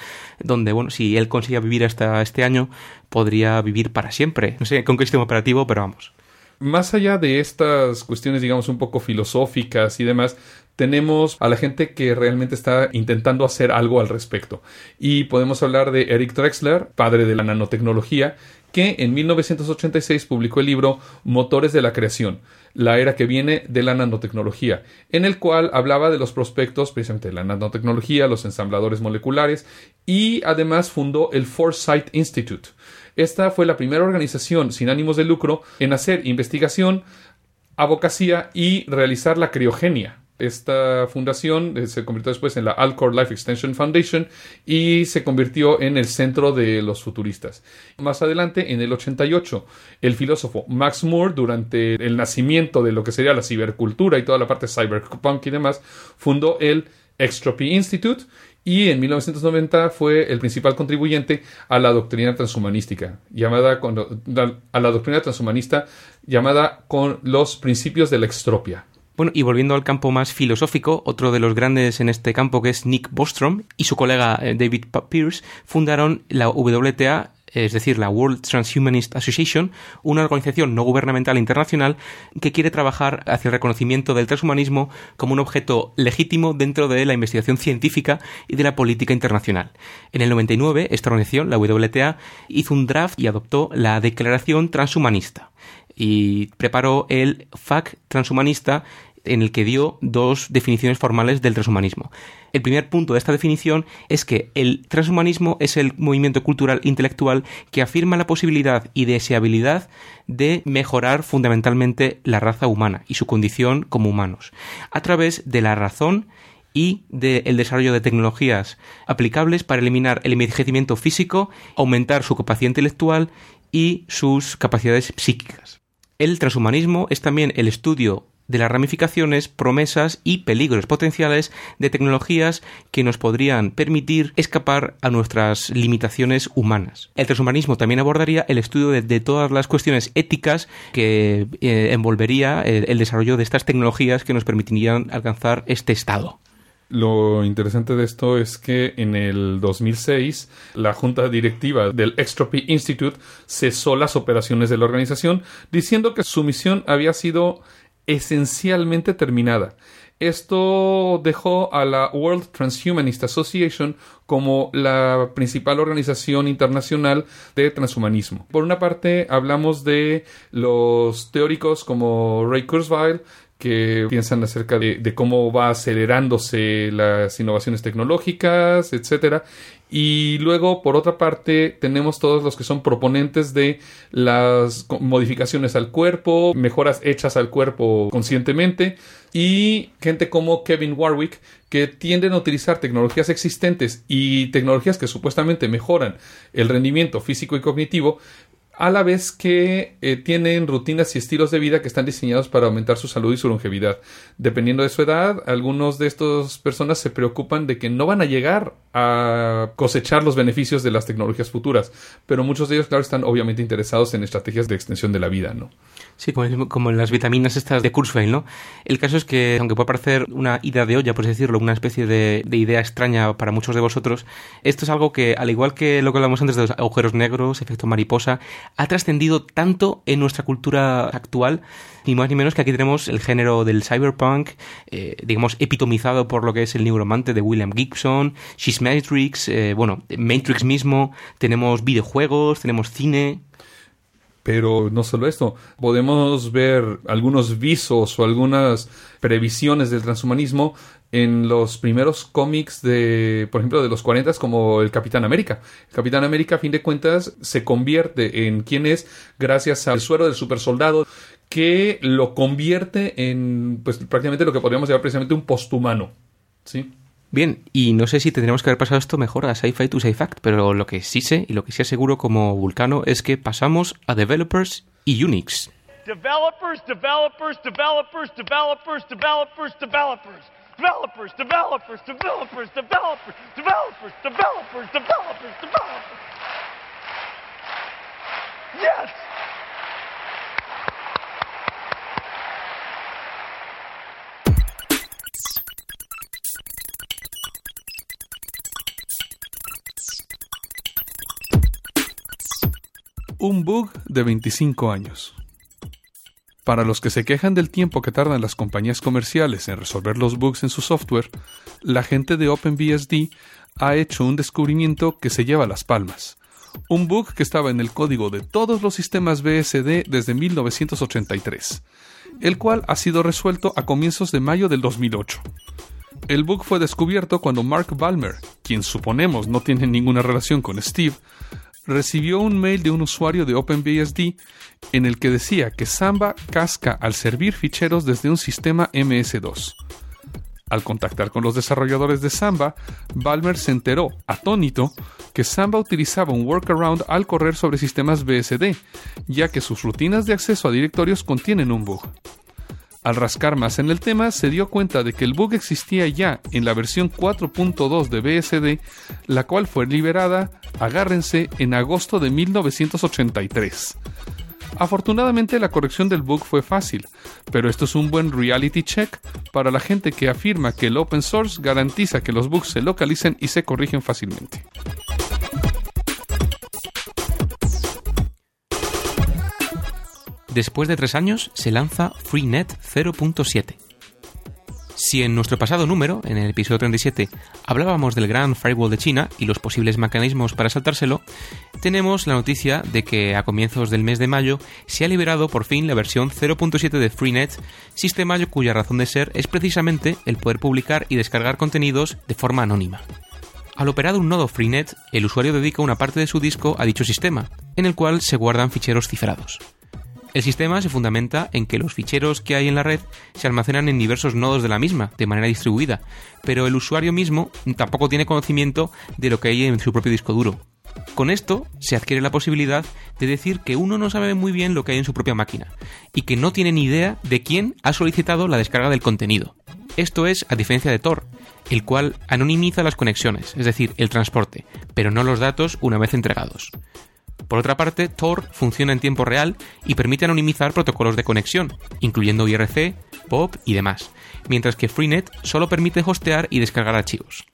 donde, bueno, si él consigue vivir hasta este año, podría vivir para siempre. No sé con qué sistema operativo, pero vamos. Más allá de estas cuestiones, digamos, un poco filosóficas y demás, tenemos a la gente que realmente está intentando hacer algo al respecto. Y podemos hablar de Eric Drexler, padre de la nanotecnología, que en 1986 publicó el libro Motores de la Creación, la era que viene de la nanotecnología, en el cual hablaba de los prospectos precisamente de la nanotecnología, los ensambladores moleculares y además fundó el Foresight Institute. Esta fue la primera organización sin ánimos de lucro en hacer investigación, abogacía y realizar la criogenia. Esta fundación eh, se convirtió después en la Alcor Life Extension Foundation y se convirtió en el centro de los futuristas. Más adelante, en el 88, el filósofo Max Moore, durante el nacimiento de lo que sería la cibercultura y toda la parte cyberpunk y demás, fundó el Extropy Institute y en 1990 fue el principal contribuyente a la doctrina transhumanística, llamada con, a la doctrina transhumanista llamada con los principios de la extropia. Bueno, y volviendo al campo más filosófico, otro de los grandes en este campo que es Nick Bostrom y su colega eh, David Pierce fundaron la WTA, es decir, la World Transhumanist Association, una organización no gubernamental internacional que quiere trabajar hacia el reconocimiento del transhumanismo como un objeto legítimo dentro de la investigación científica y de la política internacional. En el 99, esta organización, la WTA, hizo un draft y adoptó la Declaración Transhumanista y preparó el FAC transhumanista en el que dio dos definiciones formales del transhumanismo. El primer punto de esta definición es que el transhumanismo es el movimiento cultural intelectual que afirma la posibilidad y deseabilidad de mejorar fundamentalmente la raza humana y su condición como humanos, a través de la razón y del desarrollo de tecnologías aplicables para eliminar el envejecimiento físico, aumentar su capacidad intelectual y sus capacidades psíquicas. El transhumanismo es también el estudio de las ramificaciones, promesas y peligros potenciales de tecnologías que nos podrían permitir escapar a nuestras limitaciones humanas. El transhumanismo también abordaría el estudio de, todas las cuestiones éticas que eh, envolvería el, el desarrollo de estas tecnologías que nos permitirían alcanzar este estado. Lo interesante de esto es que en el 2006 la junta directiva del Extropy Institute cesó las operaciones de la organización diciendo que su misión había sido esencialmente terminada. Esto dejó a la World Transhumanist Association como la principal organización internacional de transhumanismo. Por una parte, hablamos de los teóricos como Ray Kurzweil, que piensan acerca de, cómo va acelerándose las innovaciones tecnológicas, etcétera. Y luego, por otra parte, tenemos todos los que son proponentes de las modificaciones al cuerpo, mejoras hechas al cuerpo conscientemente, y gente como Kevin Warwick, que tienden a utilizar tecnologías existentes y tecnologías que supuestamente mejoran el rendimiento físico y cognitivo a la vez que eh, tienen rutinas y estilos de vida que están diseñados para aumentar su salud y su longevidad. Dependiendo de su edad, algunos de estas personas se preocupan de que no van a llegar a cosechar los beneficios de las tecnologías futuras, pero muchos de ellos, claro, están obviamente interesados en estrategias de extensión de la vida, ¿no? Sí, como, como las vitaminas estas de Kurzweil, ¿no? El caso es que, aunque puede parecer una idea de olla, por decirlo, una especie de, de idea extraña para muchos de vosotros, esto es algo que, al igual que lo que hablamos antes de los agujeros negros, efecto mariposa, ha trascendido tanto en nuestra cultura actual, ni más ni menos que aquí tenemos el género del cyberpunk, eh, digamos, epitomizado por lo que es el neuromante de William Gibson, She's Matrix, eh, bueno, Matrix mismo, tenemos videojuegos, tenemos cine, pero no solo esto, podemos ver algunos visos o algunas previsiones del transhumanismo en los primeros cómics de, por ejemplo, de los 40 como el Capitán América. El Capitán América, a fin de cuentas, se convierte en quien es gracias al suero del supersoldado que lo convierte en, pues, prácticamente lo que podríamos llamar precisamente un posthumano. ¿Sí? Bien, y no sé si tendríamos que haber pasado esto mejor a Sci-Fi to Sci-Fact, pero lo que sí sé y lo que sí aseguro como Vulcano es que pasamos a Developers y Unix. Developers, developers, developers, developers, developers, developers. Developers, developers, developers, developers, developers, developers, developers, developers. developers. Yes! Un bug de 25 años. Para los que se quejan del tiempo que tardan las compañías comerciales en resolver los bugs en su software, la gente de OpenBSD ha hecho un descubrimiento que se lleva las palmas. Un bug que estaba en el código de todos los sistemas BSD desde 1983, el cual ha sido resuelto a comienzos de mayo del 2008. El bug fue descubierto cuando Mark Balmer, quien suponemos no tiene ninguna relación con Steve, recibió un mail de un usuario de OpenBSD en el que decía que Samba casca al servir ficheros desde un sistema MS2. Al contactar con los desarrolladores de Samba, Balmer se enteró, atónito, que Samba utilizaba un workaround al correr sobre sistemas BSD, ya que sus rutinas de acceso a directorios contienen un bug. Al rascar más en el tema, se dio cuenta de que el bug existía ya en la versión 4.2 de BSD, la cual fue liberada, agárrense, en agosto de 1983. Afortunadamente la corrección del bug fue fácil, pero esto es un buen reality check para la gente que afirma que el open source garantiza que los bugs se localicen y se corrigen fácilmente. Después de tres años se lanza FreeNet 0.7. Si en nuestro pasado número, en el episodio 37, hablábamos del gran firewall de China y los posibles mecanismos para saltárselo, tenemos la noticia de que a comienzos del mes de mayo se ha liberado por fin la versión 0.7 de FreeNet, sistema cuya razón de ser es precisamente el poder publicar y descargar contenidos de forma anónima. Al operar un nodo FreeNet, el usuario dedica una parte de su disco a dicho sistema, en el cual se guardan ficheros cifrados. El sistema se fundamenta en que los ficheros que hay en la red se almacenan en diversos nodos de la misma, de manera distribuida, pero el usuario mismo tampoco tiene conocimiento de lo que hay en su propio disco duro. Con esto se adquiere la posibilidad de decir que uno no sabe muy bien lo que hay en su propia máquina y que no tiene ni idea de quién ha solicitado la descarga del contenido. Esto es a diferencia de Tor, el cual anonimiza las conexiones, es decir, el transporte, pero no los datos una vez entregados. Por otra parte, Tor funciona en tiempo real y permite anonimizar protocolos de conexión, incluyendo IRC, POP y demás, mientras que Freenet solo permite hostear y descargar archivos.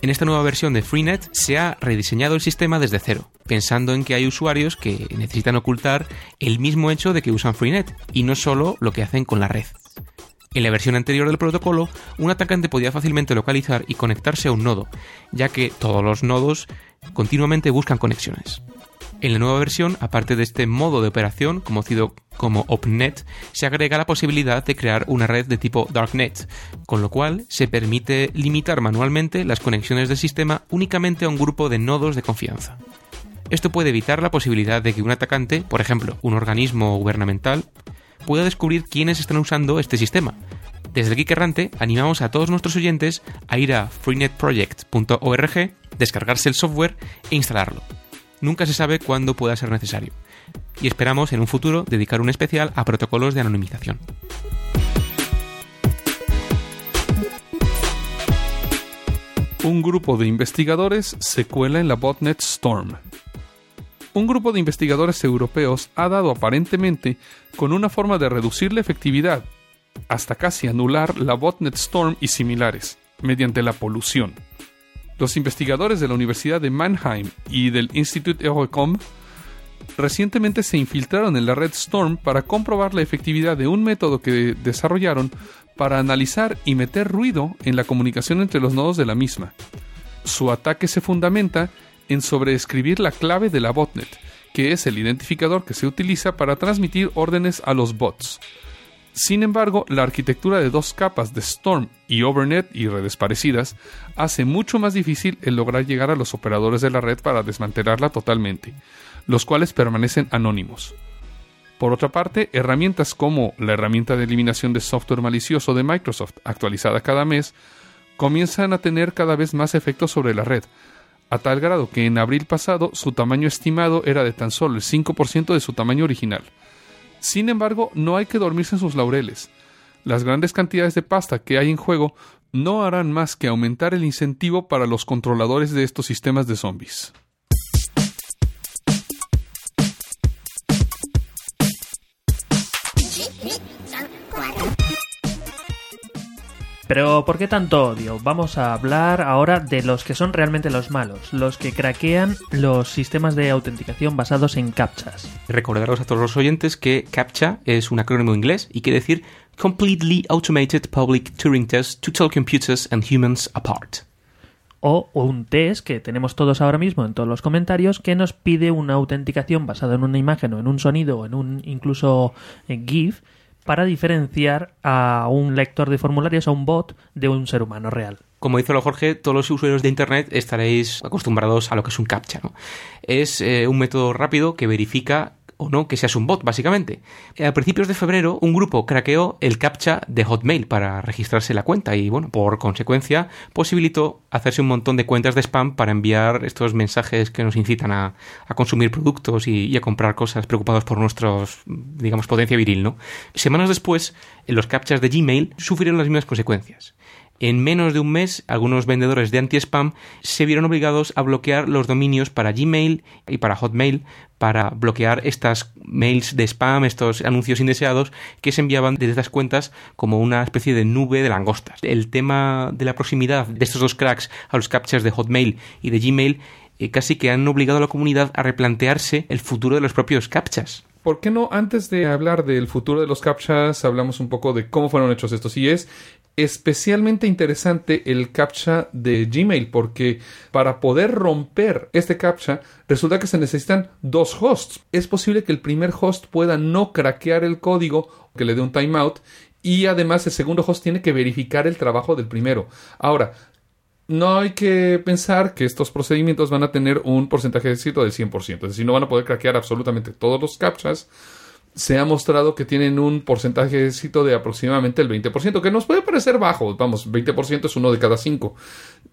En esta nueva versión de Freenet se ha rediseñado el sistema desde cero, pensando en que hay usuarios que necesitan ocultar el mismo hecho de que usan Freenet y no solo lo que hacen con la red. En la versión anterior del protocolo, un atacante podía fácilmente localizar y conectarse a un nodo, ya que todos los nodos continuamente buscan conexiones. En la nueva versión, aparte de este modo de operación, conocido como OpenNet, se agrega la posibilidad de crear una red de tipo Darknet, con lo cual se permite limitar manualmente las conexiones del sistema únicamente a un grupo de nodos de confianza. Esto puede evitar la posibilidad de que un atacante, por ejemplo, un organismo gubernamental, pueda descubrir quiénes están usando este sistema. Desde el Geek Errante animamos a todos nuestros oyentes a ir a freenetproject.org, descargarse el software e instalarlo. Nunca se sabe cuándo pueda ser necesario. Y esperamos en un futuro dedicar un especial a protocolos de anonimización. Un grupo de investigadores se cuela en la botnet Storm. Un grupo de investigadores europeos ha dado aparentemente con una forma de reducir la efectividad, hasta casi anular la botnet Storm y similares, mediante la polución. Los investigadores de la Universidad de Mannheim y del Institut Eurocom recientemente se infiltraron en la red Storm para comprobar la efectividad de un método que desarrollaron para analizar y meter ruido en la comunicación entre los nodos de la misma. Su ataque se fundamenta en sobreescribir la clave de la botnet, que es el identificador que se utiliza para transmitir órdenes a los bots. Sin embargo, la arquitectura de dos capas de Storm y Overnet y redes parecidas hace mucho más difícil el lograr llegar a los operadores de la red para desmantelarla totalmente, los cuales permanecen anónimos. Por otra parte, herramientas como la herramienta de eliminación de software malicioso de Microsoft, actualizada cada mes, comienzan a tener cada vez más efectos sobre la red, a tal grado que en abril pasado su tamaño estimado era de tan solo el 5% de su tamaño original. Sin embargo, no hay que dormirse en sus laureles. Las grandes cantidades de pasta que hay en juego no harán más que aumentar el incentivo para los controladores de estos sistemas de zombies. Pero ¿por qué tanto odio? Vamos a hablar ahora de los que son realmente los malos, los que craquean los sistemas de autenticación basados en captchas. Recordaros a todos los oyentes que CAPTCHA es un acrónimo inglés y quiere decir Completely Automated Public Turing Test to Tell Computers and Humans Apart. O un test que tenemos todos ahora mismo en todos los comentarios que nos pide una autenticación basada en una imagen o en un sonido o en un incluso en GIF para diferenciar a un lector de formularios, a un bot, de un ser humano real. Como dice lo Jorge, todos los usuarios de Internet estaréis acostumbrados a lo que es un CAPTCHA. Es eh, un método rápido que verifica o no que seas un bot, básicamente. A principios de febrero, un grupo craqueó el captcha de Hotmail para registrarse la cuenta y, bueno, por consecuencia, posibilitó hacerse un montón de cuentas de spam para enviar estos mensajes que nos incitan a, a consumir productos y, y, a comprar cosas preocupados por nuestros, digamos, potencia viril, ¿no? Semanas después, los captchas de Gmail sufrieron las mismas consecuencias. En menos de un mes, algunos vendedores de anti-spam se vieron obligados a bloquear los dominios para Gmail y para Hotmail para bloquear estas mails de spam, estos anuncios indeseados que se enviaban desde estas cuentas como una especie de nube de langostas. El tema de la proximidad de estos dos cracks a los captchas de Hotmail y de Gmail eh, casi que han obligado a la comunidad a replantearse el futuro de los propios captchas. ¿Por qué no, antes de hablar del futuro de los captchas, hablamos un poco de cómo fueron hechos estos? Y es especialmente interesante el captcha de Gmail porque para poder romper este captcha resulta que se necesitan dos hosts. Es posible que el primer host pueda no craquear el código que le dé un timeout y además el segundo host tiene que verificar el trabajo del primero. Ahora, no hay que pensar que estos procedimientos van a tener un porcentaje de éxito del 100%, es decir, no van a poder craquear absolutamente todos los captchas se ha mostrado que tienen un porcentaje de éxito de aproximadamente el 20%, que nos puede parecer bajo, vamos, 20% es uno de cada cinco.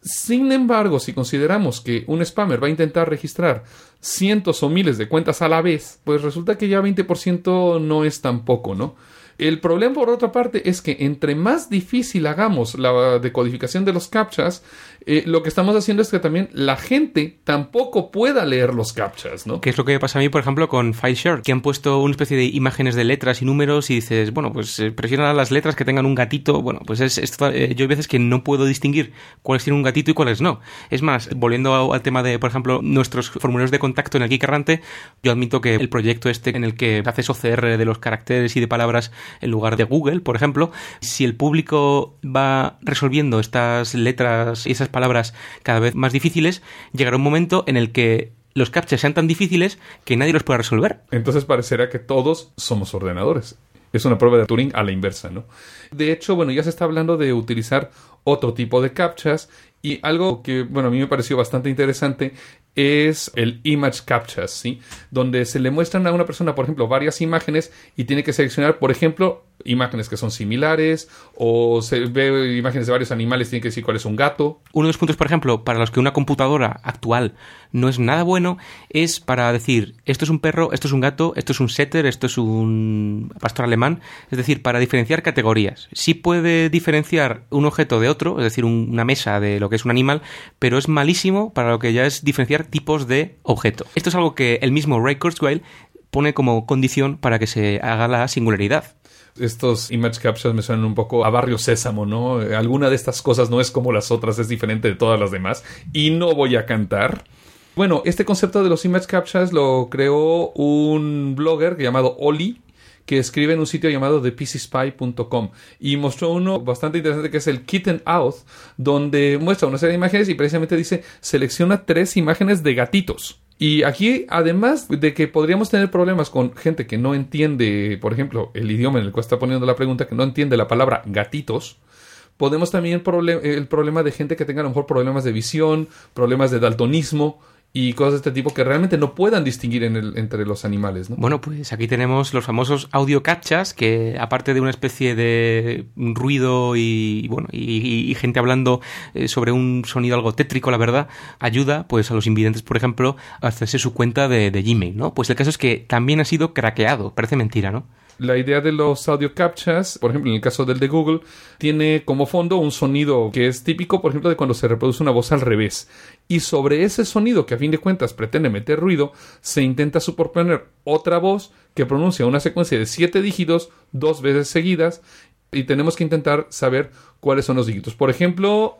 Sin embargo, si consideramos que un spammer va a intentar registrar cientos o miles de cuentas a la vez, pues resulta que ya 20% no es tan poco, ¿no? El problema, por otra parte, es que entre más difícil hagamos la decodificación de los captchas, eh, lo que estamos haciendo es que también la gente tampoco pueda leer los captchas, ¿no? Que es lo que me pasa a mí, por ejemplo, con FileShare, que han puesto una especie de imágenes de letras y números y dices, bueno, pues eh, presiona las letras que tengan un gatito. Bueno, pues es, es eh, yo hay veces que no puedo distinguir cuáles tienen un gatito y cuáles no. Es más, volviendo al tema de, por ejemplo, nuestros formularios de contacto en el Geek Errante, yo admito que el proyecto este en el que haces OCR de los caracteres y de palabras en lugar de Google, por ejemplo, si el público va resolviendo estas letras y esas palabras cada vez más difíciles, llegará un momento en el que los captchas sean tan difíciles que nadie los pueda resolver. Entonces parecerá que todos somos ordenadores. Es una prueba de Turing a la inversa, ¿no? De hecho, bueno, ya se está hablando de utilizar otro tipo de captchas y algo que, bueno, a mí me pareció bastante interesante es el image captchas, ¿sí? Donde se le muestran a una persona, por ejemplo, varias imágenes y tiene que seleccionar, por ejemplo, imágenes que son similares o se ve imágenes de varios animales, tiene que decir cuál es un gato. Uno de los puntos, por ejemplo, para los que una computadora actual no es nada bueno, es para decir, esto es un perro, esto es un gato, esto es un setter, esto es un pastor alemán, es decir, para diferenciar categorías. Sí puede diferenciar un objeto de otro, es decir, una mesa de lo que es un animal, pero es malísimo para lo que ya es diferenciar tipos de objeto. Esto es algo que el mismo Ray Kurzweil pone como condición para que se haga la singularidad estos image captures me suenan un poco a Barrio Sésamo, ¿no? Alguna de estas cosas no es como las otras, es diferente de todas las demás. Y no voy a cantar. Bueno, este concepto de los image captures lo creó un blogger llamado Oli, que escribe en un sitio llamado thepcspy.com y mostró uno bastante interesante que es el Kitten Out, donde muestra una serie de imágenes y precisamente dice selecciona tres imágenes de gatitos. Y aquí, además de que podríamos tener problemas con gente que no entiende, por ejemplo, el idioma en el cual está poniendo la pregunta, que no entiende la palabra gatitos, podemos también el problema de gente que tenga a lo mejor problemas de visión, problemas de daltonismo, y cosas de este tipo que realmente no puedan distinguir en el, entre los animales. ¿no? Bueno, pues aquí tenemos los famosos audio captchas que aparte de una especie de ruido y bueno y, gente hablando eh, sobre un sonido algo tétrico, la verdad, ayuda pues a los invidentes, por ejemplo, a hacerse su cuenta de, de Gmail, ¿no? Pues el caso es que también ha sido craqueado, parece mentira, ¿no? La idea de los audio captchas, por ejemplo, en el caso del de Google, tiene como fondo un sonido que es típico, por ejemplo, de cuando se reproduce una voz al revés. Y sobre ese sonido, que a fin de cuentas pretende meter ruido, se intenta superponer otra voz que pronuncia una secuencia de siete dígitos dos veces seguidas y tenemos que intentar saber cuáles son los dígitos. Por ejemplo,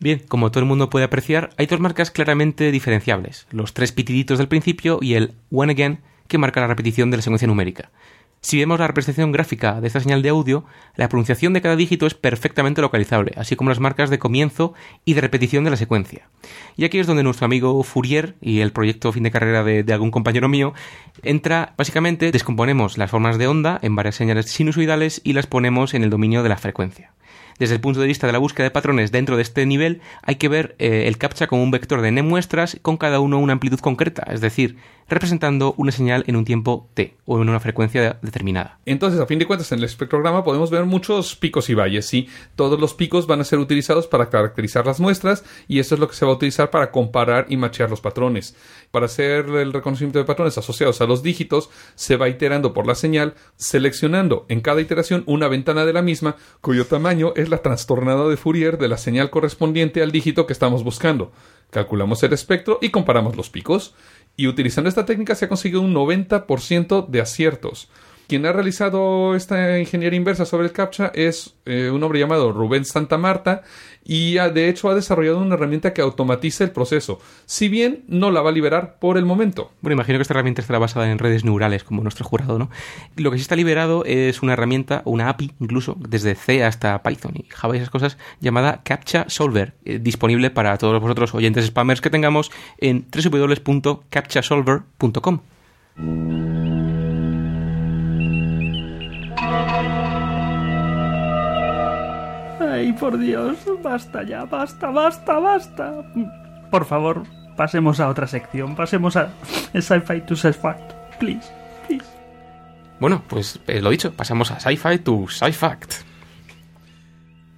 Bien, como todo el mundo puede apreciar, hay dos marcas claramente diferenciables, los tres pitiditos del principio y el one again que marca la repetición de la secuencia numérica. Si vemos la representación gráfica de esta señal de audio, la pronunciación de cada dígito es perfectamente localizable, así como las marcas de comienzo y de repetición de la secuencia. Y aquí es donde nuestro amigo Fourier y el proyecto fin de carrera de, algún compañero mío entra, básicamente descomponemos las formas de onda en varias señales sinusoidales y las ponemos en el dominio de la frecuencia desde el punto de vista de la búsqueda de patrones dentro de este nivel, hay que ver eh, el captcha como un vector de n muestras con cada uno una amplitud concreta, es decir, representando una señal en un tiempo t o en una frecuencia determinada. Entonces, a fin de cuentas, en el espectrograma podemos ver muchos picos y valles, y todos los picos van a ser utilizados para caracterizar las muestras y eso es lo que se va a utilizar para comparar y machear los patrones. Para hacer el reconocimiento de patrones asociados a los dígitos, se va iterando por la señal, seleccionando en cada iteración una ventana de la misma cuyo tamaño es la trastornada de Fourier de la señal correspondiente al dígito que estamos buscando. Calculamos el espectro y comparamos los picos. Y utilizando esta técnica se ha conseguido un 90% de aciertos. Quien ha realizado esta ingeniería inversa sobre el CAPTCHA es eh, un hombre llamado Rubén Santa Marta y de hecho ha desarrollado una herramienta que automatiza el proceso, si bien no la va a liberar por el momento. Bueno, imagino que esta herramienta estará basada en redes neurales, como nuestro jurado, ¿no? Lo que sí está liberado es una herramienta, una API incluso, desde C hasta Python y Java y esas cosas, llamada CAPTCHA Solver, eh, disponible para todos vosotros oyentes spammers que tengamos en www.captchasolver.com. Ay, por Dios, basta ya, basta, basta, basta. Por favor, pasemos a otra sección, pasemos a Sci-Fi to Sci-Fi, please, please. Bueno, pues eh, lo dicho, pasamos a Sci-Fi to Sci-Fact.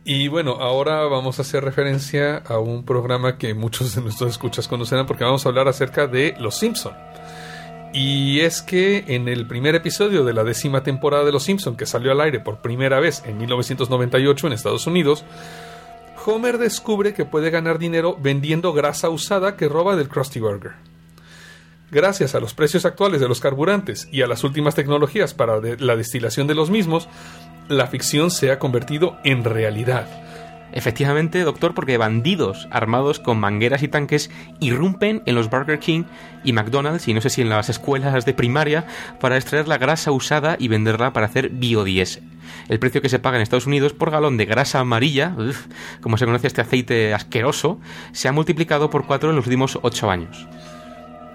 Y bueno, ahora vamos a hacer referencia a un programa que muchos de nuestros escuchas conocerán porque vamos a hablar acerca de Los Simpson. Y es que en el primer episodio de la décima temporada de Los Simpson que salió al aire por primera vez en 1998 en Estados Unidos, Homer descubre que puede ganar dinero vendiendo grasa usada que roba del Krusty Burger. Gracias a los precios actuales de los carburantes y a las últimas tecnologías para la destilación de los mismos, la ficción se ha convertido en realidad. Efectivamente, doctor, porque bandidos armados con mangueras y tanques irrumpen en los Burger King y McDonald's, y no sé si en las escuelas de primaria, para extraer la grasa usada y venderla para hacer biodiesel. El precio que se paga en Estados Unidos por galón de grasa amarilla, como se conoce este aceite asqueroso, se ha multiplicado por cuatro en los últimos ocho años.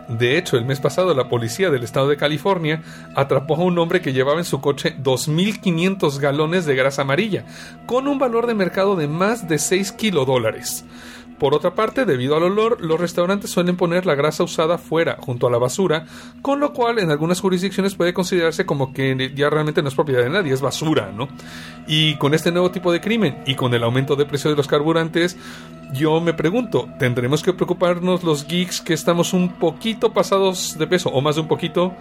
De hecho, el mes pasado la policía del estado de California atrapó a un hombre que llevaba en su coche 2.500 galones de grasa amarilla, con un valor de mercado de más de 6 kilodólares. Por otra parte, debido al olor, los restaurantes suelen poner la grasa usada fuera, junto a la basura, con lo cual en algunas jurisdicciones puede considerarse como que ya realmente no es propiedad de nadie, es basura, ¿no? Y con este nuevo tipo de crimen y con el aumento de precio de los carburantes, yo me pregunto, ¿tendremos que preocuparnos los geeks que estamos un poquito pasados de peso, o más de un poquito?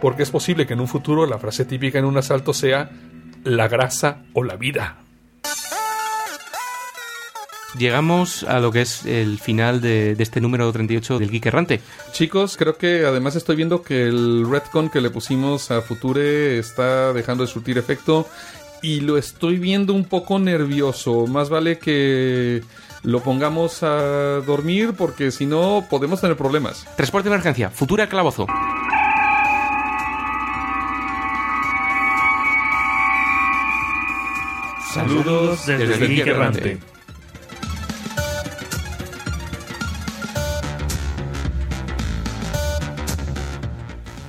Porque es posible que en un futuro la frase típica en un asalto sea la grasa o la vida. Llegamos a lo que es el final de, de este número 38 del Geek Errante. Chicos, creo que además estoy viendo que el retcon que le pusimos a Future está dejando de surtir efecto y lo estoy viendo un poco nervioso. Más vale que lo pongamos a dormir porque si no podemos tener problemas. Transporte de emergencia, Futura Calabozo. Saludos desde, desde el Geek Geek Errante.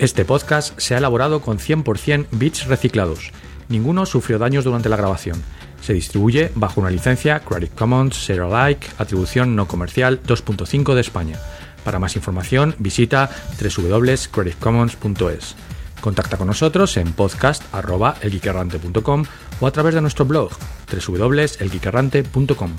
Este podcast se ha elaborado con 100% bits reciclados. Ninguno sufrió daños durante la grabación. Se distribuye bajo una licencia Creative Commons Share Alike, atribución no comercial 2.5 de España. Para más información visita www.creativecommons.es. Contacta con nosotros en podcast.elgeekerrante.com o a través de nuestro blog www.elgeekerrante.com.